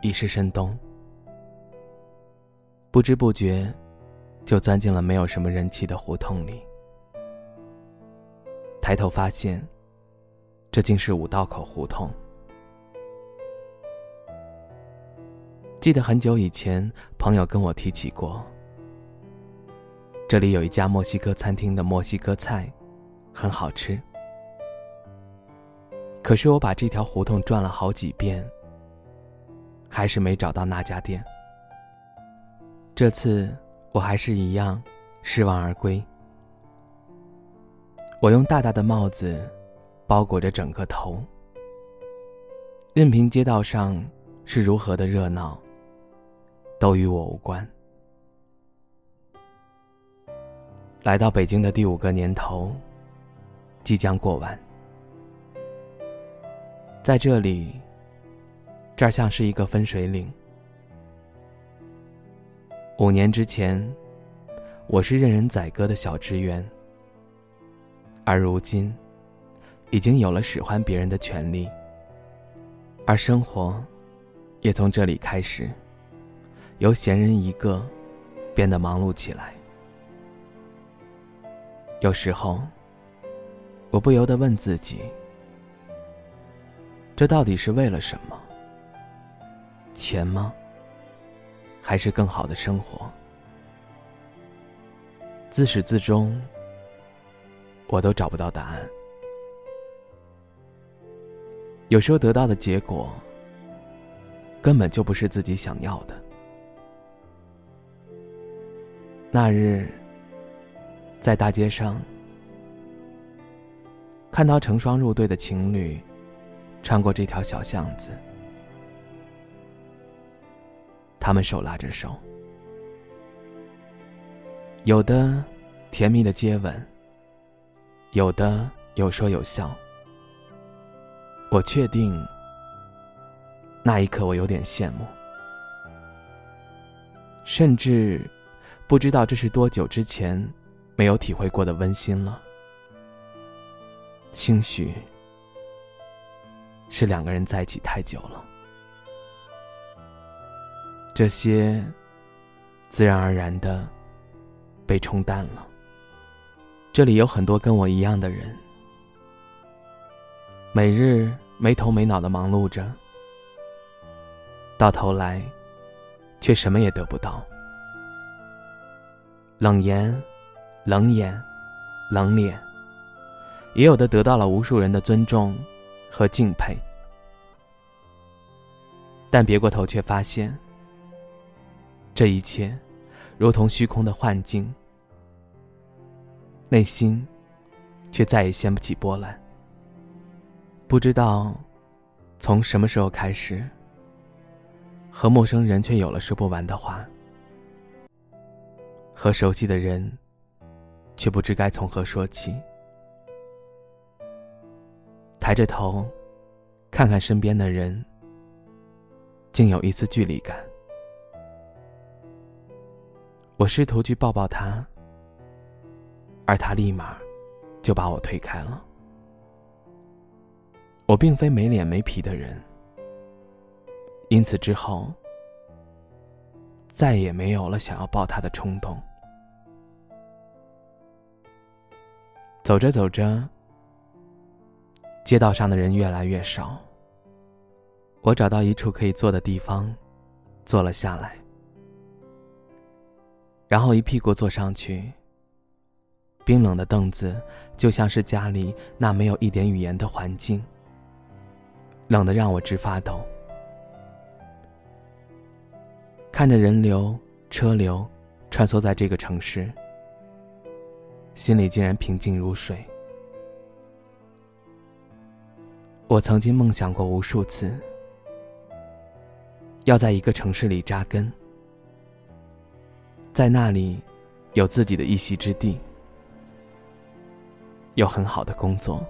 已是深冬，不知不觉，就钻进了没有什么人气的胡同里。抬头发现，这竟是五道口胡同。记得很久以前，朋友跟我提起过，这里有一家墨西哥餐厅的墨西哥菜，很好吃。可是我把这条胡同转了好几遍。还是没找到那家店。这次我还是一样失望而归。我用大大的帽子包裹着整个头，任凭街道上是如何的热闹，都与我无关。来到北京的第五个年头，即将过完，在这里。这儿像是一个分水岭。五年之前，我是任人宰割的小职员，而如今，已经有了使唤别人的权利。而生活，也从这里开始，由闲人一个，变得忙碌起来。有时候，我不由得问自己：这到底是为了什么？钱吗？还是更好的生活？自始至终，我都找不到答案。有时候得到的结果，根本就不是自己想要的。那日，在大街上看到成双入对的情侣，穿过这条小巷子。他们手拉着手，有的甜蜜的接吻，有的有说有笑。我确定，那一刻我有点羡慕，甚至不知道这是多久之前没有体会过的温馨了。兴许是两个人在一起太久了。这些，自然而然的被冲淡了。这里有很多跟我一样的人，每日没头没脑的忙碌着，到头来，却什么也得不到。冷言、冷眼、冷脸，也有的得到了无数人的尊重和敬佩，但别过头却发现。这一切，如同虚空的幻境，内心却再也掀不起波澜。不知道从什么时候开始，和陌生人却有了说不完的话，和熟悉的人却不知该从何说起。抬着头，看看身边的人，竟有一丝距离感。我试图去抱抱他，而他立马就把我推开了。我并非没脸没皮的人，因此之后再也没有了想要抱他的冲动。走着走着，街道上的人越来越少，我找到一处可以坐的地方，坐了下来。然后一屁股坐上去。冰冷的凳子就像是家里那没有一点语言的环境，冷得让我直发抖。看着人流车流穿梭在这个城市，心里竟然平静如水。我曾经梦想过无数次，要在一个城市里扎根，在那里有自己的一席之地，有很好的工作，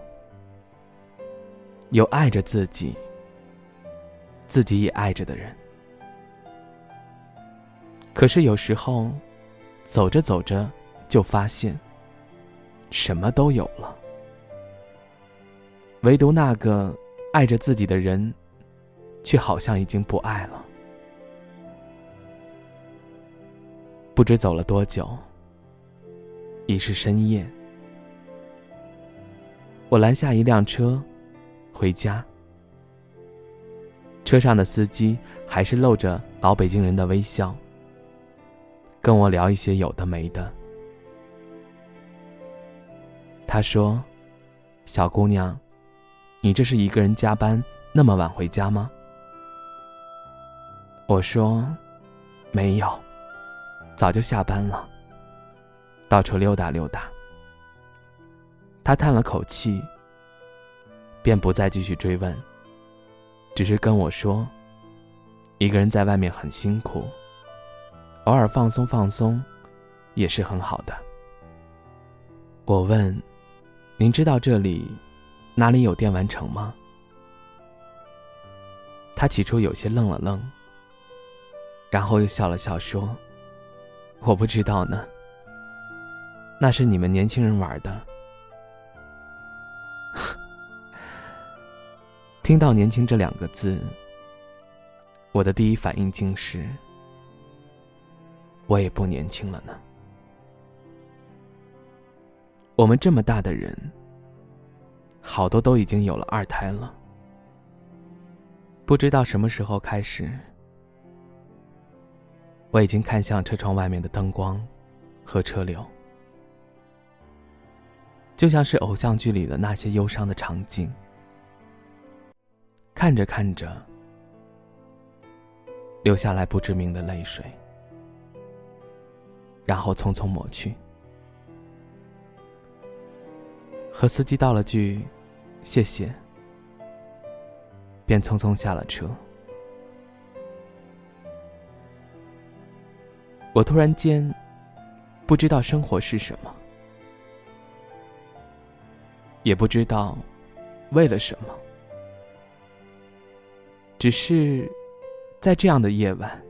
有爱着自己、自己也爱着的人。可是有时候，走着走着就发现，什么都有了，唯独那个爱着自己的人，却好像已经不爱了。不知走了多久，已是深夜。我拦下一辆车，回家。车上的司机还是露着老北京人的微笑，跟我聊一些有的没的。他说：“小姑娘，你这是一个人加班那么晚回家吗？”我说：“没有。”早就下班了，到处溜达溜达。他叹了口气，便不再继续追问，只是跟我说：“一个人在外面很辛苦，偶尔放松放松，也是很好的。”我问：“您知道这里哪里有电玩城吗？”他起初有些愣了愣，然后又笑了笑说。我不知道呢，那是你们年轻人玩的。听到“年轻”这两个字，我的第一反应竟是：我也不年轻了呢。我们这么大的人，好多都已经有了二胎了，不知道什么时候开始。我已经看向车窗外面的灯光和车流，就像是偶像剧里的那些忧伤的场景。看着看着，流下来不知名的泪水，然后匆匆抹去，和司机道了句“谢谢”，便匆匆下了车。我突然间不知道生活是什么，也不知道为了什么，只是在这样的夜晚，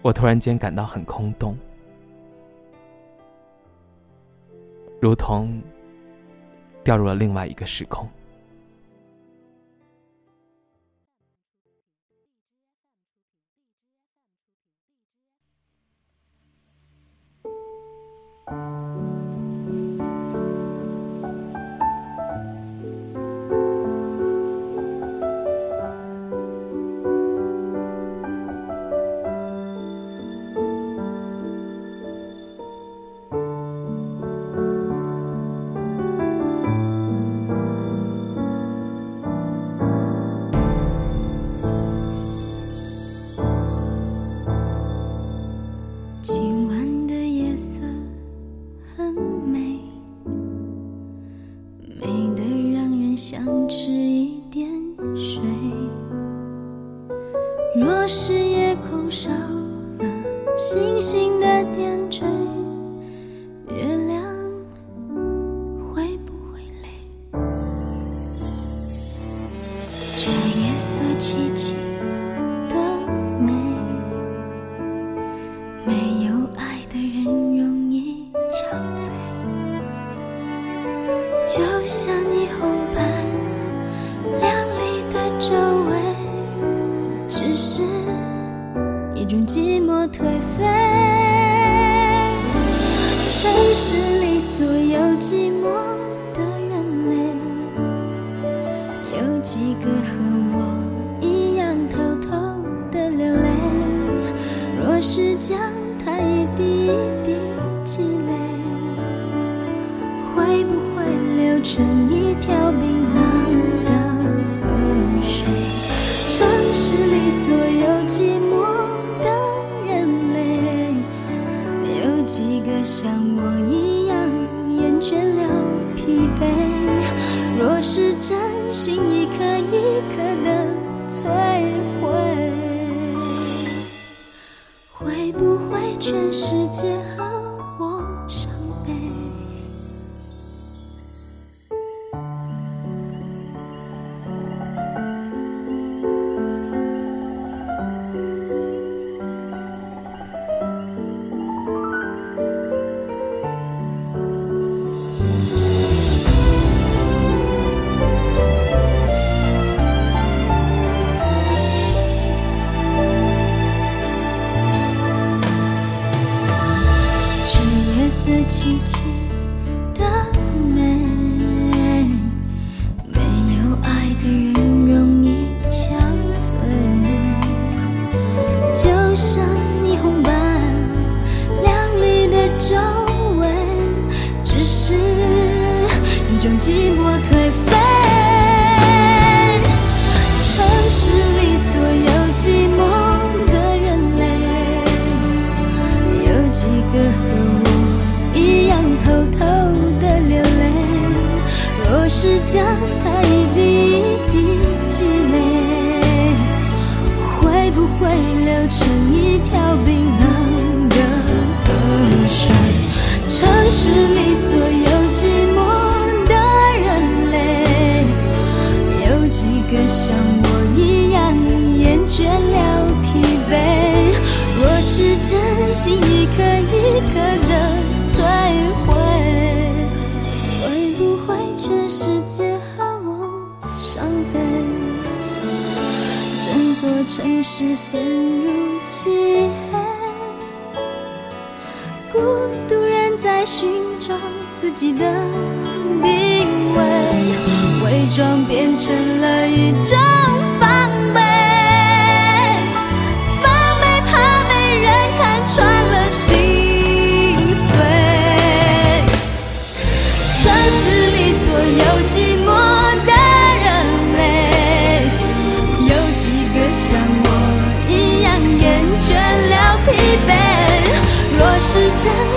我突然间感到很空洞，如同掉入了另外一个时空。一种寂寞颓废。城市里所有寂寞的人类，有几个和我一样偷偷的流泪？若是将它一滴一滴积累，会不会流成一条寂寞颓废。整座城市陷入漆黑孤独人在寻找自己的定位伪装变成了一种防备防备怕被人看穿了心碎城市里所有寂寞若是真